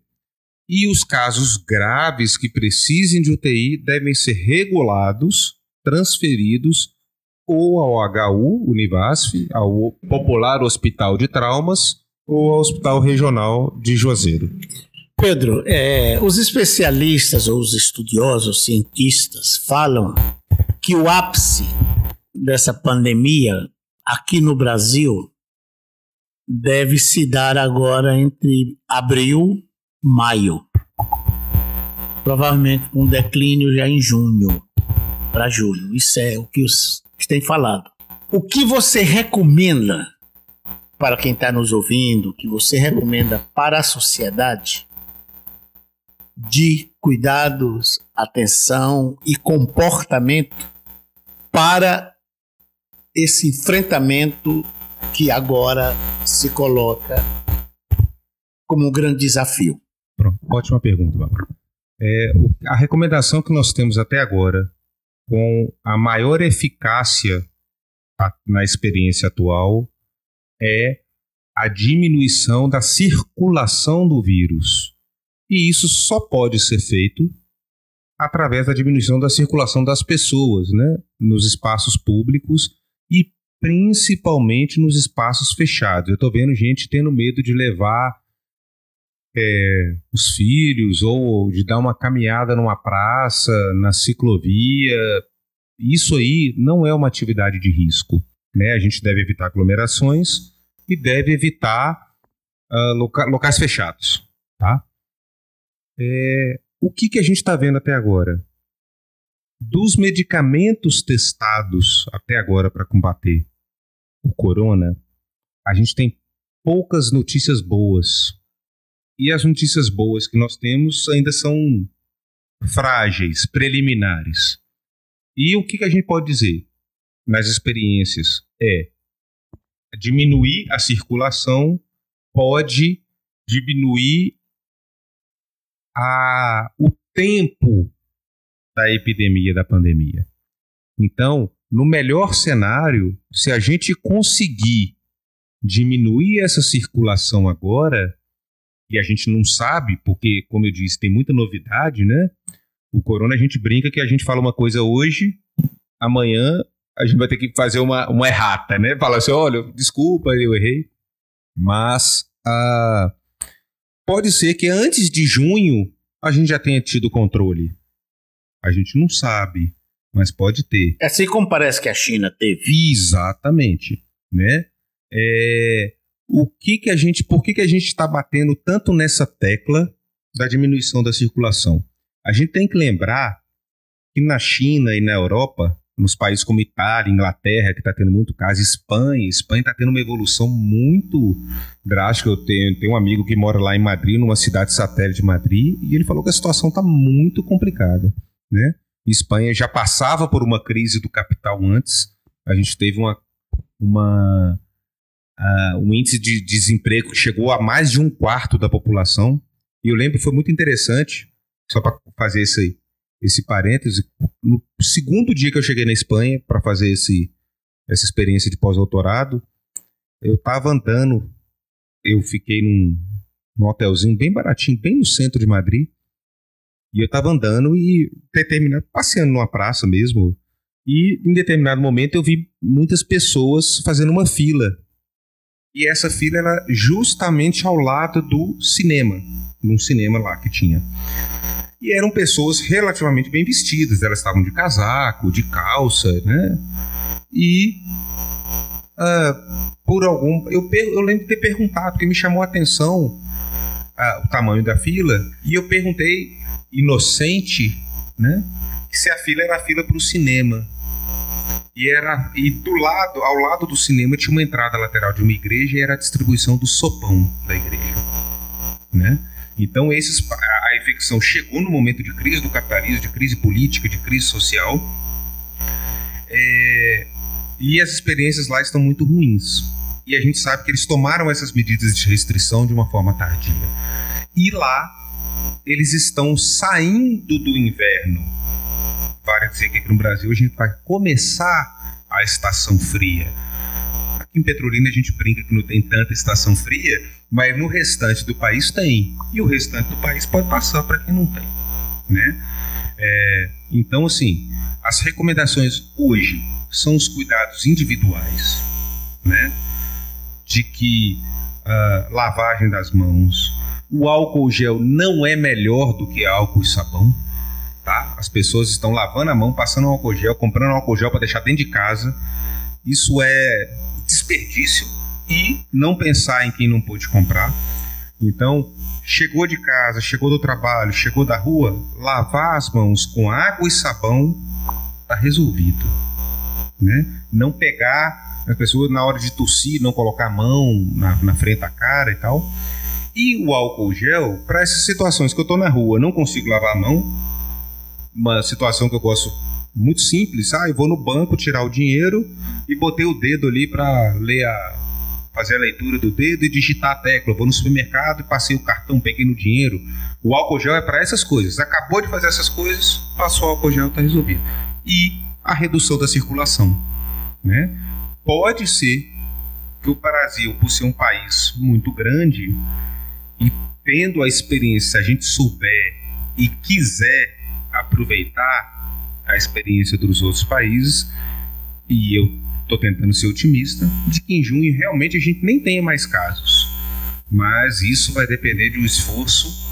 e os casos graves que precisem de UTI devem ser regulados, transferidos ou ao HU, Univasf, ao Popular Hospital de Traumas ou ao Hospital Regional de Juazeiro. Pedro, é, os especialistas ou os estudiosos, os cientistas, falam que o ápice dessa pandemia aqui no Brasil deve se dar agora entre abril maio. Provavelmente com declínio já em junho para julho. Isso é o que os têm falado. O que você recomenda para quem está nos ouvindo, o que você recomenda para a sociedade de cuidados, atenção e comportamento para esse enfrentamento que agora se coloca como um grande desafio. Ótima pergunta, Bárbara. É, a recomendação que nós temos até agora, com a maior eficácia na experiência atual, é a diminuição da circulação do vírus. E isso só pode ser feito através da diminuição da circulação das pessoas, né, nos espaços públicos e principalmente nos espaços fechados. Eu estou vendo gente tendo medo de levar é, os filhos ou de dar uma caminhada numa praça, na ciclovia. Isso aí não é uma atividade de risco. Né? A gente deve evitar aglomerações e deve evitar uh, loca locais fechados. Tá? É, o que, que a gente está vendo até agora? Dos medicamentos testados até agora para combater o corona, a gente tem poucas notícias boas. E as notícias boas que nós temos ainda são frágeis, preliminares. E o que, que a gente pode dizer nas experiências é diminuir a circulação pode diminuir a, o tempo da epidemia, da pandemia. Então, no melhor cenário, se a gente conseguir diminuir essa circulação agora, e a gente não sabe, porque, como eu disse, tem muita novidade, né? O corona a gente brinca que a gente fala uma coisa hoje, amanhã a gente vai ter que fazer uma, uma errata, né? Falar assim, olha, desculpa, eu errei. Mas uh, pode ser que antes de junho a gente já tenha tido controle. A gente não sabe, mas pode ter. É assim como parece que a China teve. Exatamente, né? É, o que que a gente, por que que a gente está batendo tanto nessa tecla da diminuição da circulação? A gente tem que lembrar que na China e na Europa nos países como Itália, Inglaterra, que está tendo muito caso, Espanha. Espanha está tendo uma evolução muito drástica. Eu tenho, tenho um amigo que mora lá em Madrid, numa cidade satélite de Madrid, e ele falou que a situação está muito complicada. Né? Espanha já passava por uma crise do capital antes. A gente teve uma, uma uh, índice de desemprego chegou a mais de um quarto da população. E eu lembro foi muito interessante, só para fazer esse, esse parêntese, no segundo dia que eu cheguei na Espanha para fazer esse, essa experiência de pós-doutorado, eu estava andando, eu fiquei num, num hotelzinho bem baratinho, bem no centro de Madrid, e eu estava andando e determinado, passeando numa praça mesmo, e em determinado momento eu vi muitas pessoas fazendo uma fila. E essa fila era justamente ao lado do cinema, num cinema lá que tinha e eram pessoas relativamente bem vestidas. Elas estavam de casaco, de calça, né? E uh, por algum. Eu, eu lembro de ter perguntado, porque me chamou a atenção uh, o tamanho da fila, e eu perguntei, inocente, né? Se a fila era a fila para o cinema. E, era, e do lado, ao lado do cinema, tinha uma entrada lateral de uma igreja e era a distribuição do sopão da igreja. Né? Então, esses, a infecção chegou no momento de crise do capitalismo, de crise política, de crise social, é, e as experiências lá estão muito ruins. E a gente sabe que eles tomaram essas medidas de restrição de uma forma tardia. E lá, eles estão saindo do inverno. Vale dizer que aqui no Brasil a gente vai começar a estação fria. Aqui em Petrolina a gente brinca que não tem tanta estação fria, mas no restante do país tem. E o restante do país pode passar para quem não tem. Né? É, então, assim, as recomendações hoje são os cuidados individuais, né? De que uh, lavagem das mãos, o álcool gel não é melhor do que álcool e sabão, tá? As pessoas estão lavando a mão, passando álcool gel, comprando álcool gel para deixar dentro de casa. Isso é desperdício e não pensar em quem não pôde comprar. Então, chegou de casa, chegou do trabalho, chegou da rua, lavar as mãos com água e sabão está resolvido. Né? Não pegar as pessoas na hora de tossir, não colocar a mão na, na frente da cara e tal. E o álcool gel, para essas situações que eu estou na rua, não consigo lavar a mão, uma situação que eu gosto muito simples, ah, eu vou no banco tirar o dinheiro e botei o dedo ali para ler a fazer a leitura do dedo e digitar a tecla. Eu vou no supermercado e passei o cartão, peguei no dinheiro. O álcool gel é para essas coisas. Acabou de fazer essas coisas, passou o álcool gel, está resolvido. E a redução da circulação, né? Pode ser que o Brasil, por ser um país muito grande e tendo a experiência, se a gente souber e quiser aproveitar a experiência dos outros países, e eu estou tentando ser otimista, de que em junho realmente a gente nem tenha mais casos. Mas isso vai depender de um esforço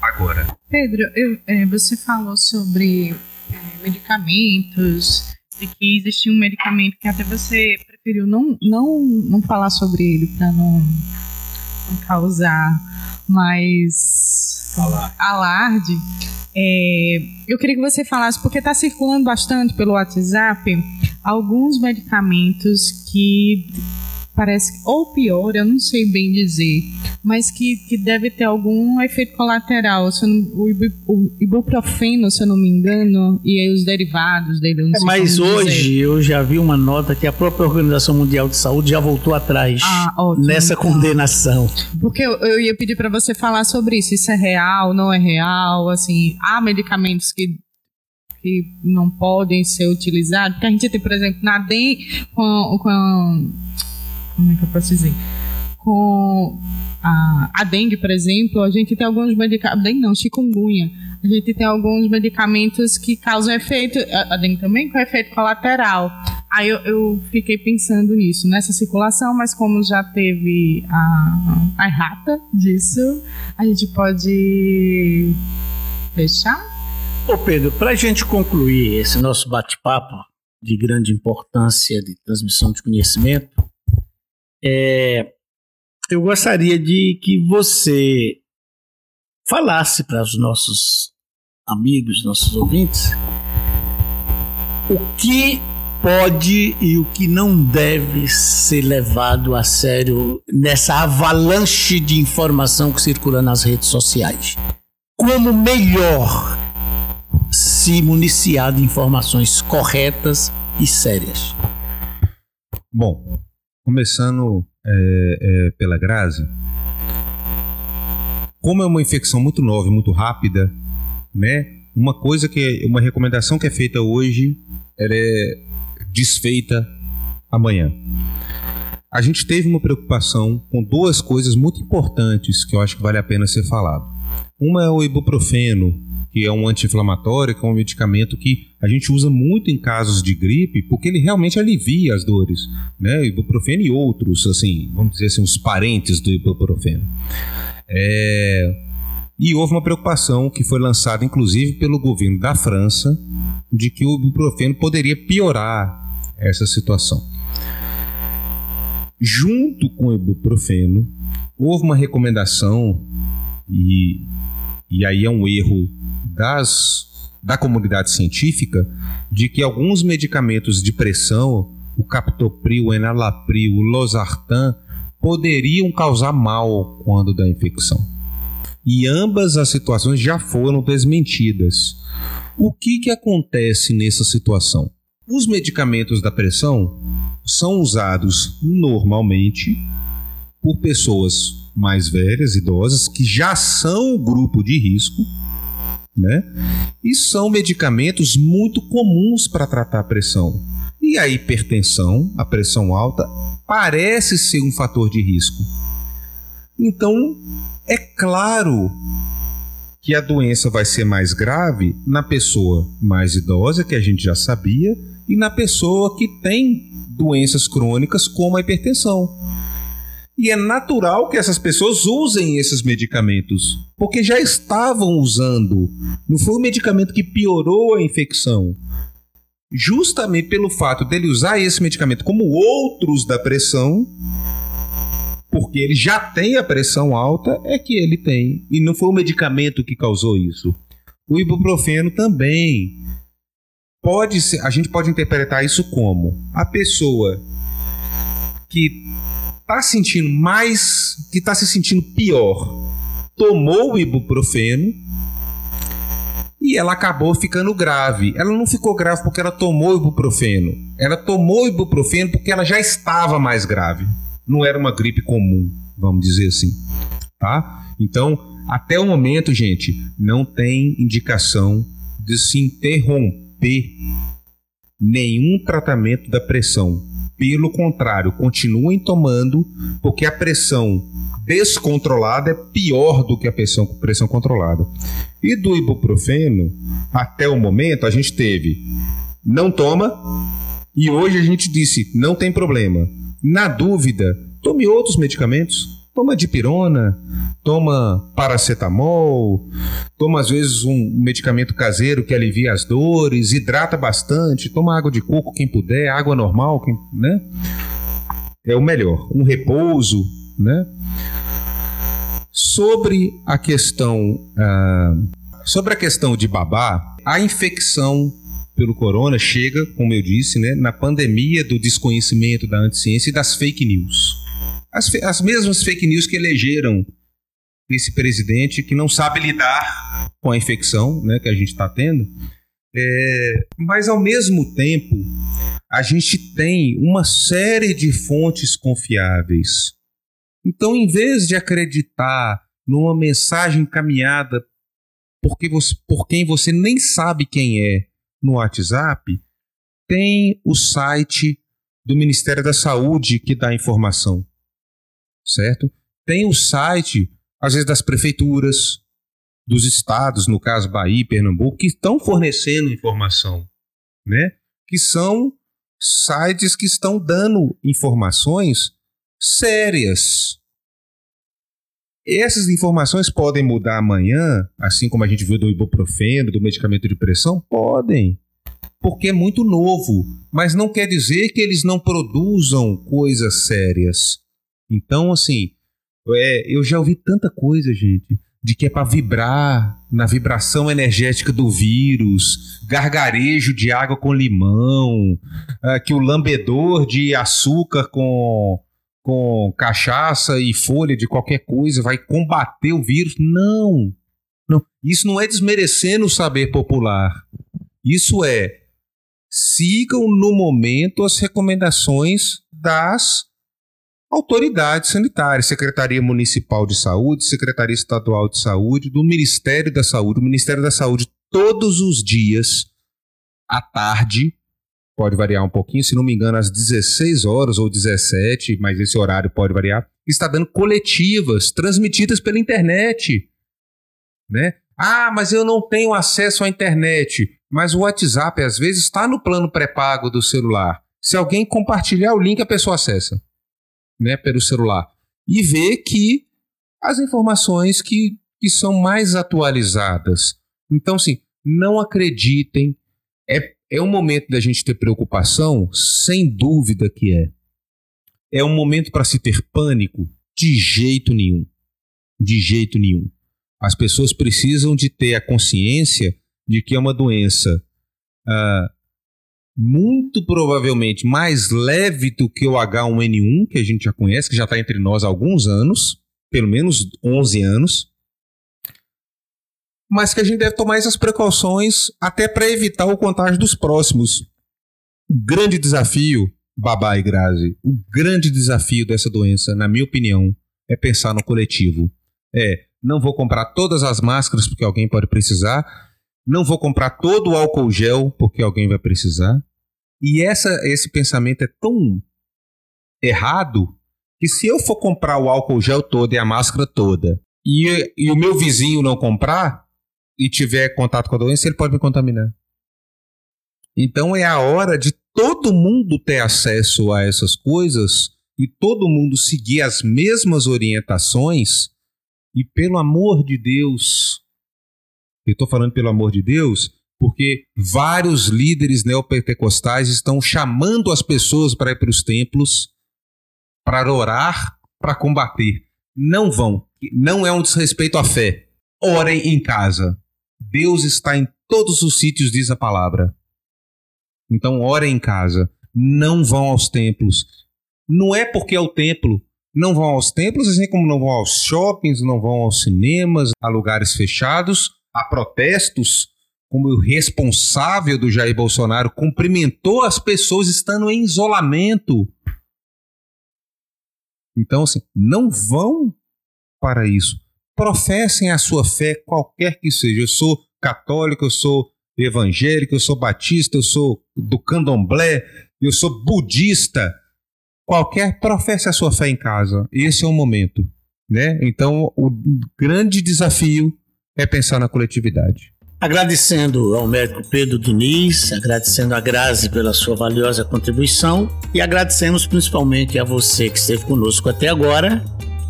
agora. Pedro, eu, é, você falou sobre é, medicamentos, de que existia um medicamento que até você preferiu não, não, não falar sobre ele para não, não, causar mais alarde. alarde. É, eu queria que você falasse, porque está circulando bastante pelo WhatsApp alguns medicamentos que parece ou pior, eu não sei bem dizer, mas que, que deve ter algum efeito colateral. Se não, o, ibuprofeno, se eu não me engano, e aí os derivados dele. É, mas hoje dizer. eu já vi uma nota que a própria Organização Mundial de Saúde já voltou atrás ah, nessa condenação. Porque eu, eu ia pedir para você falar sobre isso. Isso é real, não é real? Assim, há medicamentos que que não podem ser utilizados, porque a gente tem, por exemplo, na DEM, com, com como é que eu posso dizer? Com a, a dengue, por exemplo, a gente tem alguns medicamentos. Dengue não, chikungunya. A gente tem alguns medicamentos que causam efeito. A, dengue também com efeito colateral. Aí eu, eu, fiquei pensando nisso, nessa circulação, mas como já teve a, a errata disso, a gente pode fechar? Ô Pedro, para a gente concluir esse nosso bate-papo de grande importância de transmissão de conhecimento, é, eu gostaria de que você falasse para os nossos amigos, nossos ouvintes, o que pode e o que não deve ser levado a sério nessa avalanche de informação que circula nas redes sociais. Como melhor se municiar de informações corretas e sérias? Bom, Começando é, é, pela Grazi, como é uma infecção muito nova e muito rápida, né? Uma coisa que uma recomendação que é feita hoje, ela é desfeita amanhã. A gente teve uma preocupação com duas coisas muito importantes que eu acho que vale a pena ser falado. Uma é o ibuprofeno, que é um anti-inflamatório, que é um medicamento que a gente usa muito em casos de gripe, porque ele realmente alivia as dores, né? Ibuprofeno e outros, assim, vamos dizer assim, os parentes do ibuprofeno. É... E houve uma preocupação que foi lançada, inclusive, pelo governo da França, de que o ibuprofeno poderia piorar essa situação. Junto com o ibuprofeno, houve uma recomendação, e, e aí é um erro das, da comunidade científica de que alguns medicamentos de pressão, o captopril, o enalapril, o losartan, poderiam causar mal quando da infecção. E ambas as situações já foram desmentidas. O que, que acontece nessa situação? Os medicamentos da pressão são usados normalmente por pessoas mais velhas, idosas, que já são o grupo de risco né? E são medicamentos muito comuns para tratar a pressão. E a hipertensão, a pressão alta, parece ser um fator de risco. Então, é claro que a doença vai ser mais grave na pessoa mais idosa, que a gente já sabia, e na pessoa que tem doenças crônicas como a hipertensão. E é natural que essas pessoas usem esses medicamentos, porque já estavam usando. Não foi o medicamento que piorou a infecção. Justamente pelo fato dele usar esse medicamento como outros da pressão, porque ele já tem a pressão alta, é que ele tem. E não foi o medicamento que causou isso. O ibuprofeno também. Pode ser, a gente pode interpretar isso como a pessoa que está sentindo mais, que está se sentindo pior, tomou o ibuprofeno e ela acabou ficando grave. Ela não ficou grave porque ela tomou ibuprofeno. Ela tomou ibuprofeno porque ela já estava mais grave. Não era uma gripe comum, vamos dizer assim, tá? Então, até o momento, gente, não tem indicação de se interromper nenhum tratamento da pressão Pelo contrário, continuem tomando, porque a pressão descontrolada é pior do que a pressão, pressão controlada. E do ibuprofeno, até o momento, a gente teve não toma, e hoje a gente disse não tem problema. Na dúvida, tome outros medicamentos. Toma dipirona, toma paracetamol, toma às vezes um medicamento caseiro que alivia as dores, hidrata bastante, toma água de coco quem puder, água normal, quem, né? É o melhor. Um repouso, né? Sobre a questão, ah, sobre a questão de babá, a infecção pelo corona chega, como eu disse, né, na pandemia do desconhecimento da anticiência e das fake news. As, as mesmas fake news que elegeram esse presidente que não sabe lidar com a infecção né, que a gente está tendo. É, mas, ao mesmo tempo, a gente tem uma série de fontes confiáveis. Então, em vez de acreditar numa mensagem encaminhada porque você, por quem você nem sabe quem é no WhatsApp, tem o site do Ministério da Saúde que dá informação certo? Tem o site, às vezes, das prefeituras, dos estados, no caso Bahia e Pernambuco, que estão fornecendo informação, né? Que são sites que estão dando informações sérias. Essas informações podem mudar amanhã, assim como a gente viu do ibuprofeno, do medicamento de pressão? Podem, porque é muito novo, mas não quer dizer que eles não produzam coisas sérias. Então, assim, é, eu já ouvi tanta coisa, gente, de que é para vibrar na vibração energética do vírus, gargarejo de água com limão, é, que o lambedor de açúcar com, com cachaça e folha de qualquer coisa vai combater o vírus. Não, não. Isso não é desmerecendo o saber popular. Isso é sigam no momento as recomendações das autoridades sanitárias, Secretaria Municipal de Saúde, Secretaria Estadual de Saúde, do Ministério da Saúde. O Ministério da Saúde, todos os dias, à tarde, pode variar um pouquinho, se não me engano, às 16 horas ou 17, mas esse horário pode variar, está dando coletivas transmitidas pela internet. Né? Ah, mas eu não tenho acesso à internet. Mas o WhatsApp, às vezes, está no plano pré-pago do celular. Se alguém compartilhar o link, a pessoa acessa né, pelo celular e ver que as informações que, que são mais atualizadas. Então, assim, não acreditem. É, é um momento da gente ter preocupação? Sem dúvida que é. É um momento para se ter pânico? De jeito nenhum. De jeito nenhum. As pessoas precisam de ter a consciência de que é uma doença uh, muito provavelmente mais leve do que o H1N1, que a gente já conhece, que já está entre nós há alguns anos, pelo menos 11 anos, mas que a gente deve tomar essas precauções até para evitar o contágio dos próximos. O grande desafio, Babá e Grazi, o grande desafio dessa doença, na minha opinião, é pensar no coletivo. É, não vou comprar todas as máscaras porque alguém pode precisar, não vou comprar todo o álcool gel porque alguém vai precisar. E essa, esse pensamento é tão errado que se eu for comprar o álcool gel todo e a máscara toda e, e o meu vizinho não comprar e tiver contato com a doença, ele pode me contaminar. Então é a hora de todo mundo ter acesso a essas coisas e todo mundo seguir as mesmas orientações e pelo amor de Deus, eu estou falando pelo amor de Deus, porque vários líderes neopentecostais estão chamando as pessoas para ir para os templos para orar, para combater. Não vão. Não é um desrespeito à fé. Orem em casa. Deus está em todos os sítios, diz a palavra. Então, orem em casa. Não vão aos templos. Não é porque é o templo. Não vão aos templos, assim como não vão aos shoppings, não vão aos cinemas, a lugares fechados a protestos, como o responsável do Jair Bolsonaro cumprimentou as pessoas estando em isolamento. Então, assim, não vão para isso. Professem a sua fé, qualquer que seja. Eu sou católico, eu sou evangélico, eu sou batista, eu sou do candomblé, eu sou budista. qualquer professe a sua fé em casa. Esse é o momento, né? Então, o grande desafio é pensar na coletividade. Agradecendo ao médico Pedro Diniz, agradecendo a Grazi pela sua valiosa contribuição e agradecemos principalmente a você que esteve conosco até agora.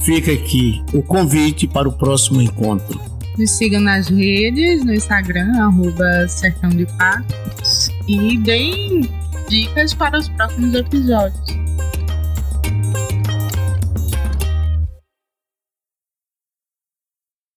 Fica aqui o convite para o próximo encontro. Nos sigam nas redes, no Instagram, arroba Sertão de Fatos, e deem dicas para os próximos episódios.